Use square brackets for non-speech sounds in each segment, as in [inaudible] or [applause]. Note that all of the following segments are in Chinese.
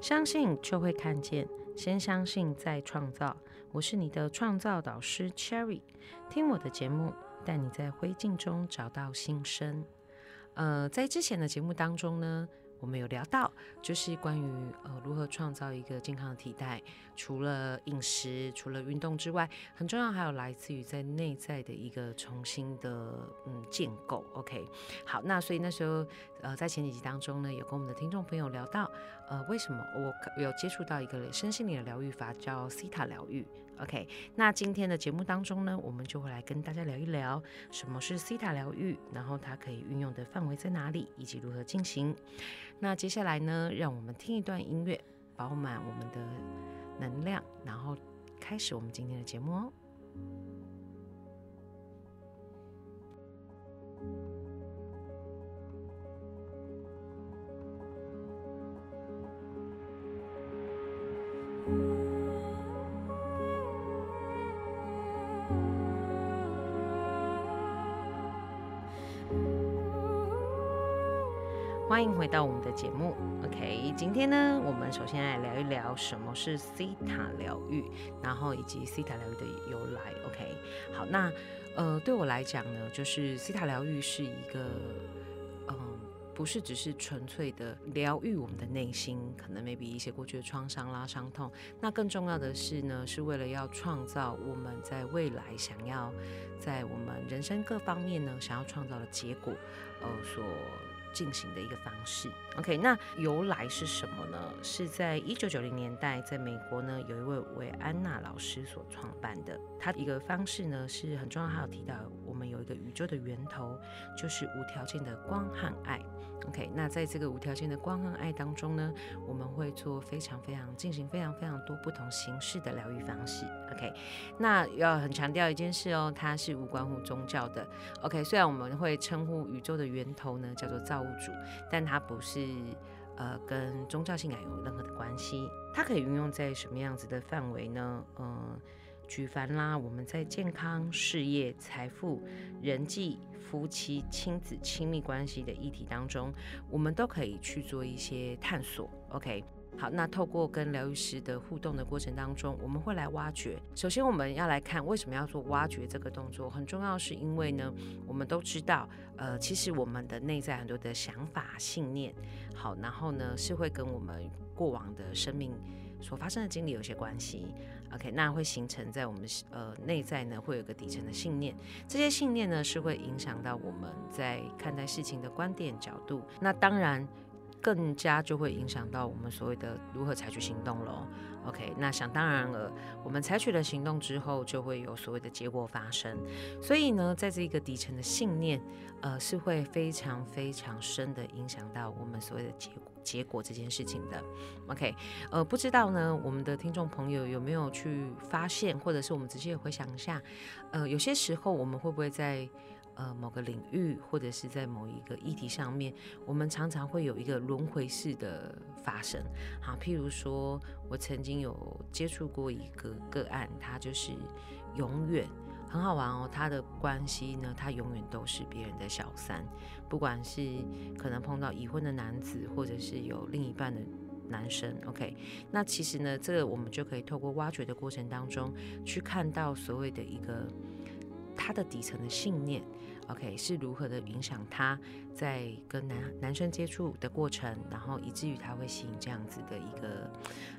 相信就会看见，先相信再创造。我是你的创造导师 Cherry，听我的节目，带你在灰烬中找到新生。呃，在之前的节目当中呢。我们有聊到，就是关于呃如何创造一个健康的体态，除了饮食、除了运动之外，很重要还有来自于在内在的一个重新的嗯建构。OK，好，那所以那时候呃在前几集当中呢，有跟我们的听众朋友聊到，呃为什么我有接触到一个身心灵的疗愈法叫西塔疗愈。OK，那今天的节目当中呢，我们就会来跟大家聊一聊什么是西塔疗愈，然后它可以运用的范围在哪里，以及如何进行。那接下来呢，让我们听一段音乐，饱满我们的能量，然后开始我们今天的节目哦。欢迎回到我们的节目，OK，今天呢，我们首先来聊一聊什么是西塔疗愈，然后以及西塔疗愈的由来，OK，好，那呃，对我来讲呢，就是西塔疗愈是一个，嗯，不是只是纯粹的疗愈我们的内心，可能 maybe 一些过去的创伤啦、伤痛，那更重要的是呢，是为了要创造我们在未来想要在我们人生各方面呢，想要创造的结果，呃，所。进行的一个方式，OK，那由来是什么呢？是在一九九零年代，在美国呢，有一位维安娜老师所创办的。他一个方式呢是很重要，还有提到宇宙的源头，就是无条件的光和爱。OK，那在这个无条件的光和爱当中呢，我们会做非常非常进行非常非常多不同形式的疗愈方式。OK，那要很强调一件事哦，它是无关乎宗教的。OK，虽然我们会称呼宇宙的源头呢叫做造物主，但它不是呃跟宗教信仰有任何的关系。它可以运用在什么样子的范围呢？嗯。举凡啦，我们在健康、事业、财富、人际、夫妻、亲子、亲密关系的议题当中，我们都可以去做一些探索。OK，好，那透过跟疗愈师的互动的过程当中，我们会来挖掘。首先，我们要来看为什么要做挖掘这个动作，很重要，是因为呢，我们都知道，呃，其实我们的内在很多的想法、信念，好，然后呢，是会跟我们过往的生命。所发生的经历有些关系，OK，那会形成在我们呃内在呢，会有个底层的信念，这些信念呢是会影响到我们在看待事情的观点角度，那当然更加就会影响到我们所谓的如何采取行动喽。OK，那想当然了，我们采取了行动之后，就会有所谓的结果发生。所以呢，在这个底层的信念，呃，是会非常非常深的影响到我们所谓的结果结果这件事情的。OK，呃，不知道呢，我们的听众朋友有没有去发现，或者是我们直接回想一下，呃，有些时候我们会不会在。呃，某个领域或者是在某一个议题上面，我们常常会有一个轮回式的发生。好，譬如说，我曾经有接触过一个个案，他就是永远很好玩哦。他的关系呢，他永远都是别人的小三，不管是可能碰到已婚的男子，或者是有另一半的男生。OK，那其实呢，这个我们就可以透过挖掘的过程当中，去看到所谓的一个他的底层的信念。OK，是如何的影响他在跟男男生接触的过程，然后以至于他会吸引这样子的一个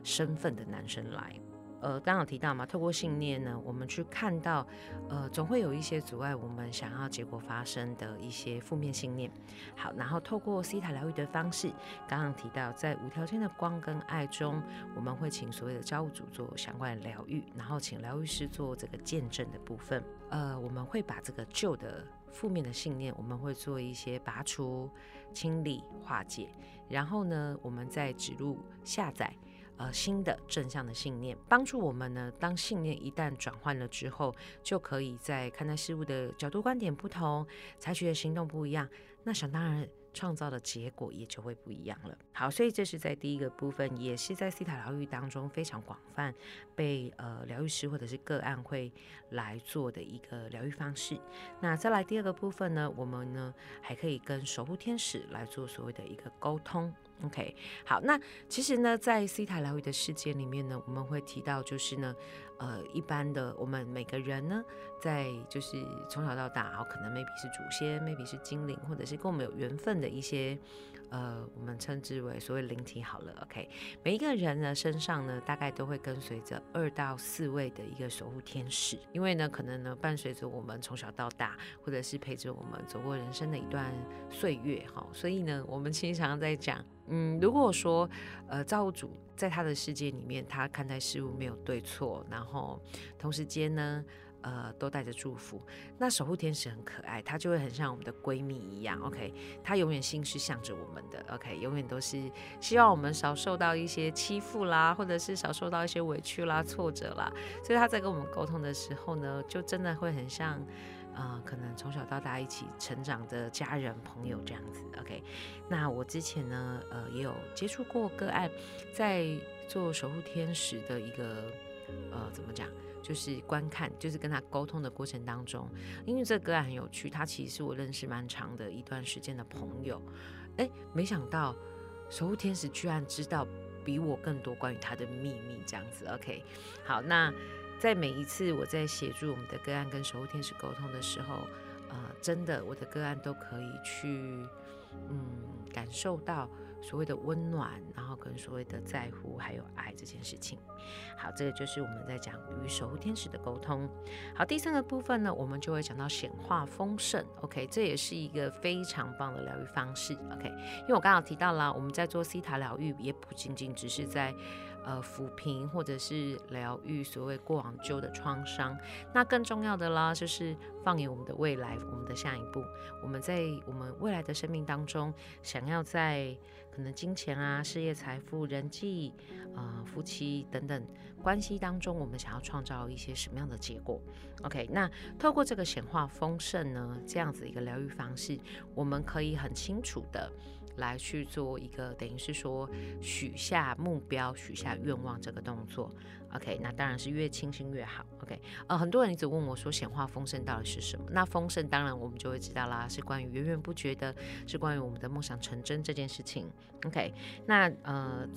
身份的男生来。呃，刚刚提到嘛，透过信念呢，我们去看到，呃，总会有一些阻碍我们想要结果发生的一些负面信念。好，然后透过西塔疗愈的方式，刚刚提到在无条件的光跟爱中，我们会请所谓的造物主做相关的疗愈，然后请疗愈师做这个见证的部分。呃，我们会把这个旧的。负面的信念，我们会做一些拔除、清理、化解，然后呢，我们再植入、下载呃新的正向的信念，帮助我们呢。当信念一旦转换了之后，就可以在看待事物的角度、观点不同，采取的行动不一样。那想当然。创造的结果也就会不一样了。好，所以这是在第一个部分，也是在西塔疗愈当中非常广泛被呃疗愈师或者是个案会来做的一个疗愈方式。那再来第二个部分呢，我们呢还可以跟守护天使来做所谓的一个沟通。OK，好，那其实呢，在西塔疗愈的世界里面呢，我们会提到就是呢，呃，一般的我们每个人呢，在就是从小到大，可能 maybe 是祖先，maybe 是精灵，或者是跟我们有缘分的一些。呃，我们称之为所谓灵体好了，OK。每一个人呢身上呢，大概都会跟随着二到四位的一个守护天使，因为呢，可能呢伴随着我们从小到大，或者是陪着我们走过人生的一段岁月，哈。所以呢，我们经常在讲，嗯，如果说呃造物主在他的世界里面，他看待事物没有对错，然后同时间呢。呃，都带着祝福。那守护天使很可爱，她就会很像我们的闺蜜一样。OK，她永远心是向着我们的。OK，永远都是希望我们少受到一些欺负啦，或者是少受到一些委屈啦、挫折啦。所以他在跟我们沟通的时候呢，就真的会很像，呃，可能从小到大一起成长的家人朋友这样子。OK，那我之前呢，呃，也有接触过个案，在做守护天使的一个，呃，怎么讲？就是观看，就是跟他沟通的过程当中，因为这个个案很有趣，他其实是我认识蛮长的一段时间的朋友。哎，没想到守护天使居然知道比我更多关于他的秘密，这样子。OK，好，那在每一次我在协助我们的个案跟守护天使沟通的时候，呃，真的我的个案都可以去，嗯，感受到。所谓的温暖，然后跟所谓的在乎还有爱这件事情，好，这个就是我们在讲与守护天使的沟通。好，第三个部分呢，我们就会讲到显化丰盛。OK，这也是一个非常棒的疗愈方式。OK，因为我刚好提到了，我们在做西塔疗愈，也不仅仅只是在。呃，抚平或者是疗愈所谓过往旧的创伤，那更重要的啦，就是放眼我们的未来，我们的下一步，我们在我们未来的生命当中，想要在可能金钱啊、事业、财富、人际啊、夫妻等等关系当中，我们想要创造一些什么样的结果？OK，那透过这个显化丰盛呢，这样子一个疗愈方式，我们可以很清楚的。来去做一个等于是说许下目标、许下愿望这个动作，OK，那当然是越清新越好，OK。呃，很多人一直问我说显化丰盛到底是什么？那丰盛当然我们就会知道啦，是关于源源不绝的，是关于我们的梦想成真这件事情，OK。那呃，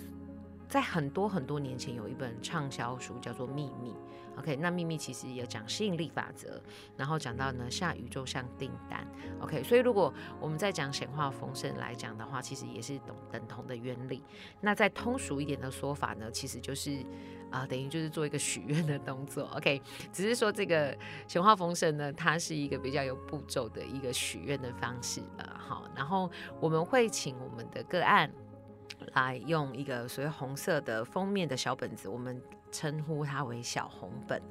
在很多很多年前有一本畅销书叫做《秘密》。OK，那秘密其实也讲吸引力法则，然后讲到呢，下宇宙像订单。OK，所以如果我们在讲显化丰盛来讲的话，其实也是等等同的原理。那再通俗一点的说法呢，其实就是啊，等于就是做一个许愿的动作。OK，只是说这个显化丰盛呢，它是一个比较有步骤的一个许愿的方式了。好，然后我们会请我们的个案来用一个所谓红色的封面的小本子，我们。称呼它为小红本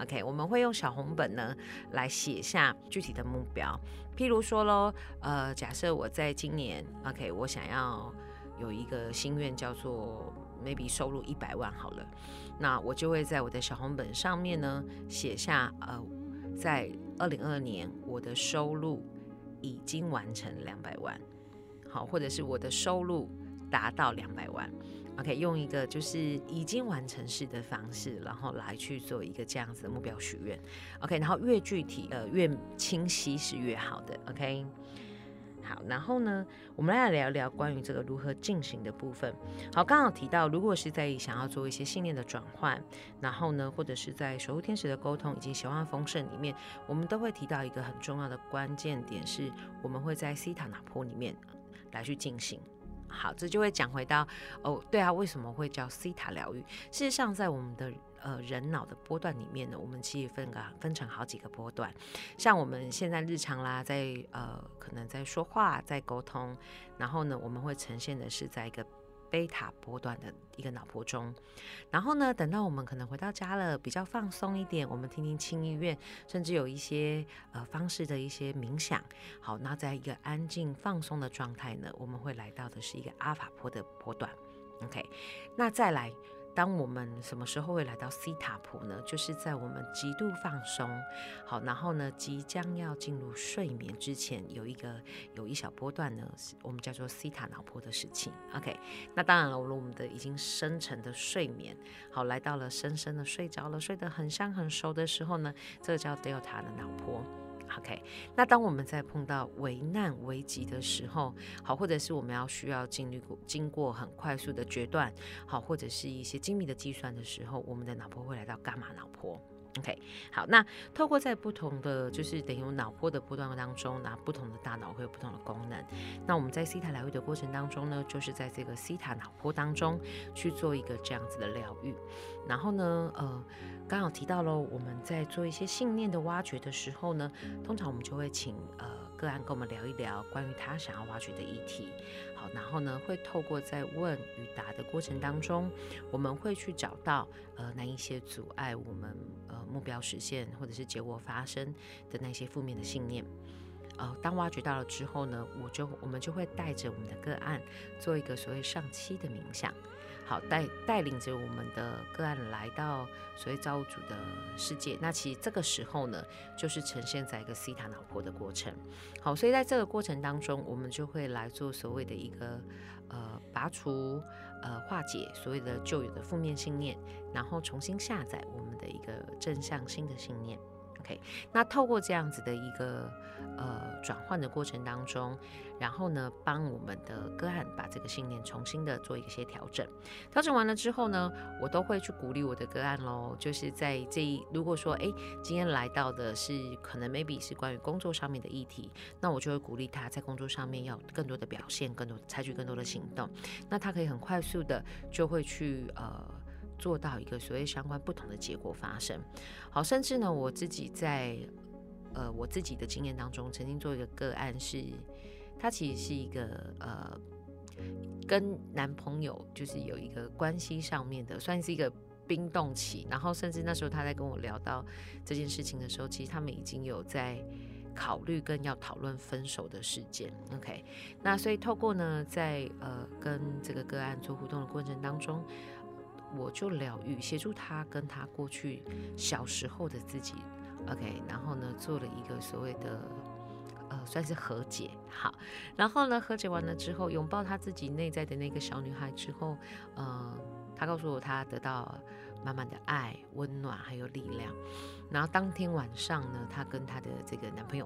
，OK，我们会用小红本呢来写下具体的目标。譬如说喽，呃，假设我在今年，OK，我想要有一个心愿叫做 maybe 收入一百万好了，那我就会在我的小红本上面呢写下，呃，在二零二二年我的收入已经完成两百万，好，或者是我的收入达到两百万。OK，用一个就是已经完成式的方式，然后来去做一个这样子的目标许愿。OK，然后越具体呃越清晰是越好的。OK，好，然后呢，我们来聊聊关于这个如何进行的部分。好，刚好提到，如果是在想要做一些信念的转换，然后呢，或者是在守护天使的沟通以及喜欢丰盛里面，我们都会提到一个很重要的关键点，是我们会在西塔纳坡里面来去进行。好，这就会讲回到哦，对啊，为什么会叫西塔疗愈？事实上，在我们的呃人脑的波段里面呢，我们其实分个分成好几个波段。像我们现在日常啦，在呃可能在说话、在沟通，然后呢，我们会呈现的是在一个。贝塔波段的一个脑波中，然后呢，等到我们可能回到家了，比较放松一点，我们听听轻音乐，甚至有一些呃方式的一些冥想。好，那在一个安静放松的状态呢，我们会来到的是一个阿法波的波段。OK，那再来。当我们什么时候会来到西塔普呢？就是在我们极度放松，好，然后呢，即将要进入睡眠之前，有一个有一小波段呢，我们叫做西塔脑波的事情。OK，那当然了，我们的已经深沉的睡眠，好，来到了深深的睡着了，睡得很香很熟的时候呢，这个叫 Delta 的脑波。OK，那当我们在碰到危难危急的时候，好，或者是我们要需要经历过经过很快速的决断，好，或者是一些精密的计算的时候，我们的脑波会来到伽马脑波。OK，好，那透过在不同的就是等于脑波的波段当中，那不同的大脑会有不同的功能。那我们在西塔疗愈的过程当中呢，就是在这个西塔脑波当中去做一个这样子的疗愈。然后呢，呃，刚好提到了我们在做一些信念的挖掘的时候呢，通常我们就会请呃个案跟我们聊一聊关于他想要挖掘的议题。好，然后呢，会透过在问与答的过程当中，我们会去找到呃那一些阻碍我们呃目标实现或者是结果发生的那些负面的信念。呃，当挖掘到了之后呢，我就我们就会带着我们的个案做一个所谓上期的冥想。好，带带领着我们的个案来到所谓造物主的世界。那其实这个时候呢，就是呈现在一个西塔脑波的过程。好，所以在这个过程当中，我们就会来做所谓的一个呃拔除、呃化解所谓的旧有的负面信念，然后重新下载我们的一个正向新的信念。OK，那透过这样子的一个呃转换的过程当中，然后呢，帮我们的个案把这个信念重新的做一些调整。调整完了之后呢，我都会去鼓励我的个案喽。就是在这一如果说哎，今天来到的是可能 maybe 是关于工作上面的议题，那我就会鼓励他在工作上面要更多的表现，更多采取更多的行动。那他可以很快速的就会去呃。做到一个所谓相关不同的结果发生，好，甚至呢，我自己在呃我自己的经验当中，曾经做一个个案，是他其实是一个呃跟男朋友就是有一个关系上面的，算是一个冰冻期，然后甚至那时候他在跟我聊到这件事情的时候，其实他们已经有在考虑跟要讨论分手的事件。OK，那所以透过呢，在呃跟这个个案做互动的过程当中。我就疗愈，协助他跟他过去小时候的自己，OK，然后呢，做了一个所谓的呃，算是和解，好，然后呢，和解完了之后，拥抱他自己内在的那个小女孩之后，呃，他告诉我他得到满满的爱、温暖还有力量。然后当天晚上呢，他跟他的这个男朋友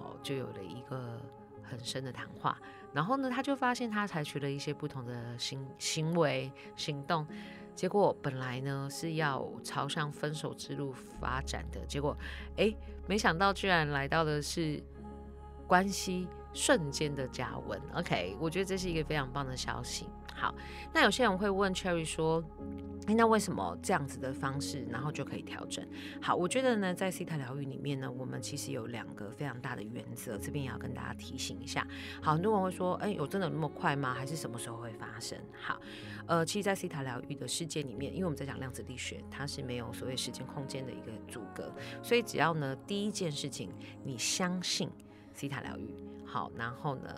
哦，就有了一个很深的谈话。然后呢，他就发现他采取了一些不同的行行为行动。结果本来呢是要朝向分手之路发展的，结果，哎，没想到居然来到的是关系瞬间的加温。OK，我觉得这是一个非常棒的消息。好，那有些人会问 Cherry 说。那为什么这样子的方式，然后就可以调整？好，我觉得呢，在 C 塔疗愈里面呢，我们其实有两个非常大的原则，这边也要跟大家提醒一下。好，很多人会说，哎，有真的那么快吗？还是什么时候会发生？好，呃，其实，在 C 塔疗愈的世界里面，因为我们在讲量子力学，它是没有所谓时间空间的一个阻隔，所以只要呢，第一件事情，你相信 C 塔疗愈，好，然后呢，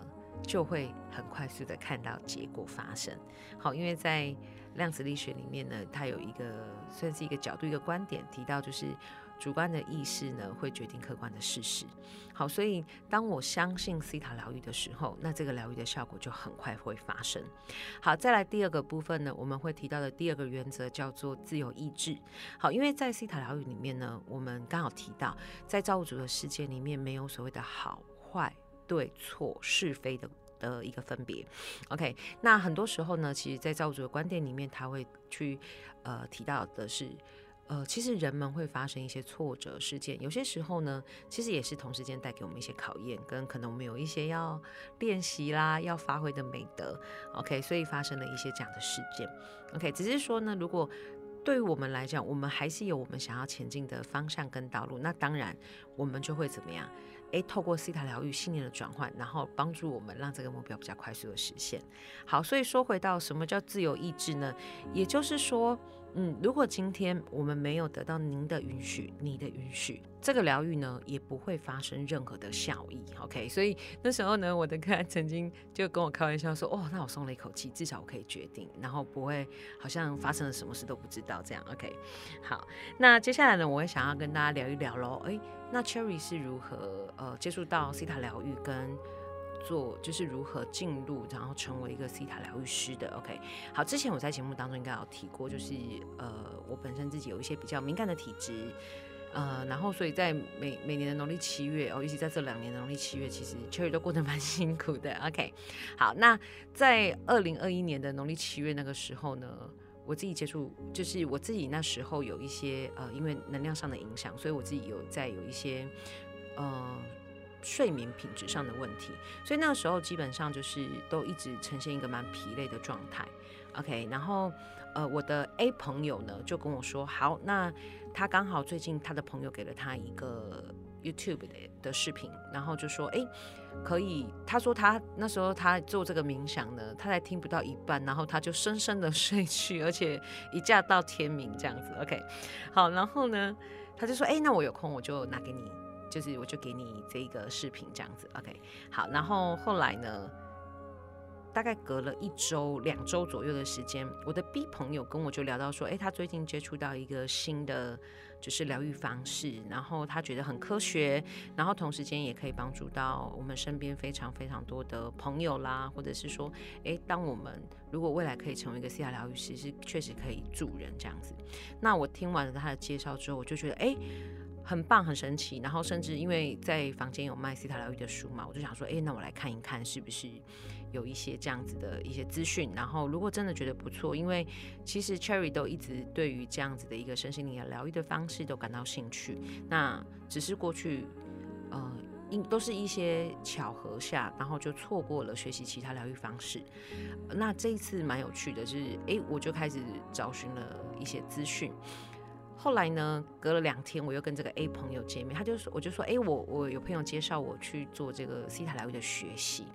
就会很快速的看到结果发生。好，因为在量子力学里面呢，它有一个算是一个角度、一个观点提到，就是主观的意识呢会决定客观的事实。好，所以当我相信西塔疗愈的时候，那这个疗愈的效果就很快会发生。好，再来第二个部分呢，我们会提到的第二个原则叫做自由意志。好，因为在西塔疗愈里面呢，我们刚好提到，在造物主的世界里面没有所谓的好坏、对错、是非的。的一个分别，OK，那很多时候呢，其实，在造物主的观点里面，他会去呃提到的是，呃，其实人们会发生一些挫折事件，有些时候呢，其实也是同时间带给我们一些考验，跟可能我们有一些要练习啦，要发挥的美德，OK，所以发生了一些这样的事件，OK，只是说呢，如果对于我们来讲，我们还是有我们想要前进的方向跟道路，那当然我们就会怎么样？哎，透过西塔疗愈信念的转换，然后帮助我们让这个目标比较快速的实现。好，所以说回到什么叫自由意志呢？也就是说。嗯，如果今天我们没有得到您的允许，你的允许，这个疗愈呢也不会发生任何的效益。OK，所以那时候呢，我的客人曾经就跟我开玩笑说：“哦，那我松了一口气，至少我可以决定，然后不会好像发生了什么事都不知道这样。”OK，好，那接下来呢，我也想要跟大家聊一聊喽。诶，那 Cherry 是如何呃接触到西塔疗愈跟？做就是如何进入，然后成为一个西塔疗愈师的。OK，好，之前我在节目当中应该有提过，就是呃，我本身自己有一些比较敏感的体质呃，然后所以在每每年的农历七月哦，尤其在这两年的农历七月，其实确实都过得 [laughs] 蛮辛苦的。OK，好，那在二零二一年的农历七月那个时候呢，我自己接触，就是我自己那时候有一些呃，因为能量上的影响，所以我自己有在有一些呃。睡眠品质上的问题，所以那个时候基本上就是都一直呈现一个蛮疲累的状态。OK，然后呃，我的 A 朋友呢就跟我说，好，那他刚好最近他的朋友给了他一个 YouTube 的视频，然后就说，哎，可以。他说他那时候他做这个冥想呢，他才听不到一半，然后他就深深的 [laughs] 睡去，而且一觉到天明这样子。OK，好，然后呢，他就说，哎，那我有空我就拿给你。就是我就给你这个视频这样子，OK，好，然后后来呢，大概隔了一周、两周左右的时间，我的 B 朋友跟我就聊到说，哎，他最近接触到一个新的就是疗愈方式，然后他觉得很科学，然后同时间也可以帮助到我们身边非常非常多的朋友啦，或者是说，哎，当我们如果未来可以成为一个西塔疗愈师，是确实可以助人这样子。那我听完了他的介绍之后，我就觉得，哎。很棒，很神奇。然后甚至因为在房间有卖西塔疗愈的书嘛，我就想说，哎，那我来看一看，是不是有一些这样子的一些资讯。然后如果真的觉得不错，因为其实 Cherry 都一直对于这样子的一个身心灵的疗愈的方式都感到兴趣。那只是过去，呃，因都是一些巧合下，然后就错过了学习其他疗愈方式。那这一次蛮有趣的，是哎，我就开始找寻了一些资讯。后来呢，隔了两天，我又跟这个 A 朋友见面，他就说，我就说，哎，我我有朋友介绍我去做这个西塔疗愈的学习，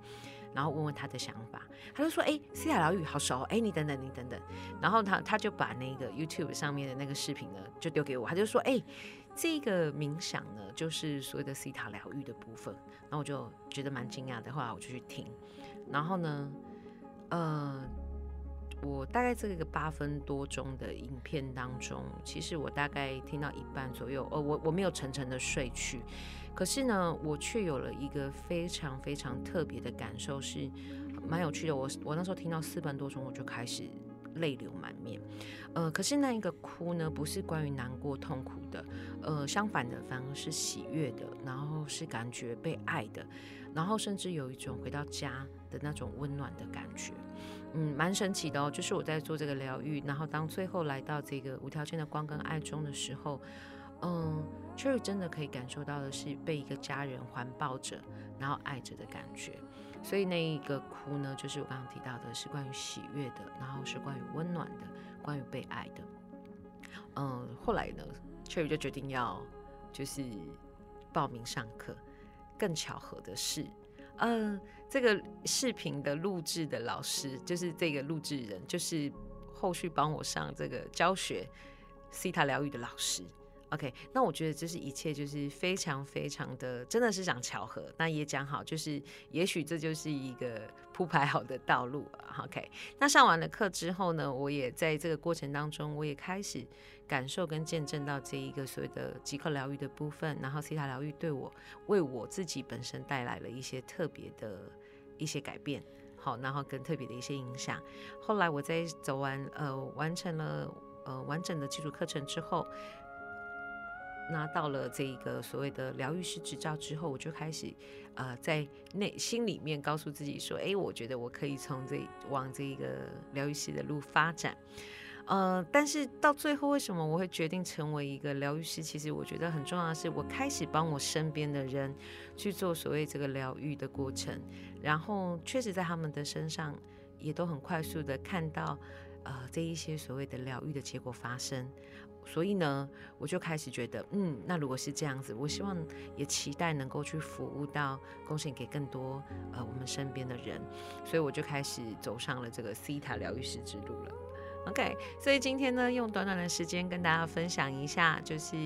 然后问问他的想法，他就说，哎，西塔疗愈好熟，哎，你等等，你等等，然后他他就把那个 YouTube 上面的那个视频呢，就丢给我，他就说，哎，这个冥想呢，就是所谓的西塔疗愈的部分，然后我就觉得蛮惊讶的，后来我就去听，然后呢，呃。我大概这个八分多钟的影片当中，其实我大概听到一半左右，呃，我我没有沉沉的睡去，可是呢，我却有了一个非常非常特别的感受，是蛮有趣的。我我那时候听到四分多钟，我就开始泪流满面，呃，可是那一个哭呢，不是关于难过痛苦的，呃，相反的，反而是喜悦的，然后是感觉被爱的，然后甚至有一种回到家的那种温暖的感觉。嗯，蛮神奇的哦。就是我在做这个疗愈，然后当最后来到这个无条件的光跟爱中的时候，嗯，，Cherry 真的可以感受到的是被一个家人环抱着，然后爱着的感觉。所以那一个哭呢，就是我刚刚提到的，是关于喜悦的，然后是关于温暖的，关于被爱的。嗯，后来呢，，Cherry 就决定要就是报名上课。更巧合的是。嗯，这个视频的录制的老师就是这个录制人，就是后续帮我上这个教学西塔疗愈的老师。OK，那我觉得这是一切就是非常非常的，真的是讲巧合。那也讲好，就是也许这就是一个铺排好的道路。OK，那上完了课之后呢，我也在这个过程当中，我也开始感受跟见证到这一个所谓的即刻疗愈的部分，然后西塔疗愈对我为我自己本身带来了一些特别的一些改变。好，然后跟特别的一些影响。后来我在走完呃完成了呃完整的基础课程之后。拿到了这个所谓的疗愈师执照之后，我就开始，呃，在内心里面告诉自己说：“哎，我觉得我可以从这往这个疗愈师的路发展。”呃，但是到最后，为什么我会决定成为一个疗愈师？其实我觉得很重要的是，我开始帮我身边的人去做所谓这个疗愈的过程，然后确实在他们的身上也都很快速的看到，呃，这一些所谓的疗愈的结果发生。所以呢，我就开始觉得，嗯，那如果是这样子，我希望也期待能够去服务到，贡献给更多呃我们身边的人，所以我就开始走上了这个西塔疗愈师之路了。OK，所以今天呢，用短短的时间跟大家分享一下，就是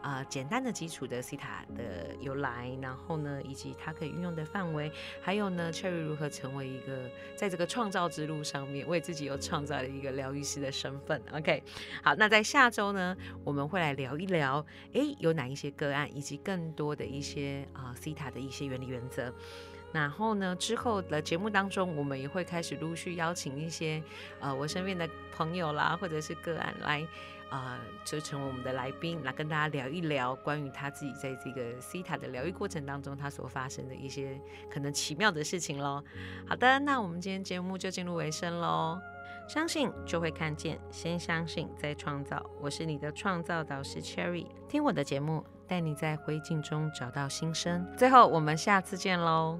呃简单的基础的西塔的由来，然后呢，以及它可以运用的范围，还有呢，Cherry 如何成为一个在这个创造之路上面为自己又创造了一个疗愈师的身份。OK，好，那在下周呢，我们会来聊一聊，诶，有哪一些个案，以及更多的一些啊西塔的一些原理原则。然后呢，之后的节目当中，我们也会开始陆续邀请一些呃我身边的朋友啦，或者是个案来。啊，就成为我们的来宾，来跟大家聊一聊关于他自己在这个西塔的疗愈过程当中，他所发生的一些可能奇妙的事情喽。好的，那我们今天节目就进入尾声喽。相信就会看见，先相信再创造。我是你的创造导师 Cherry，听我的节目，带你在灰烬中找到新生。最后，我们下次见喽。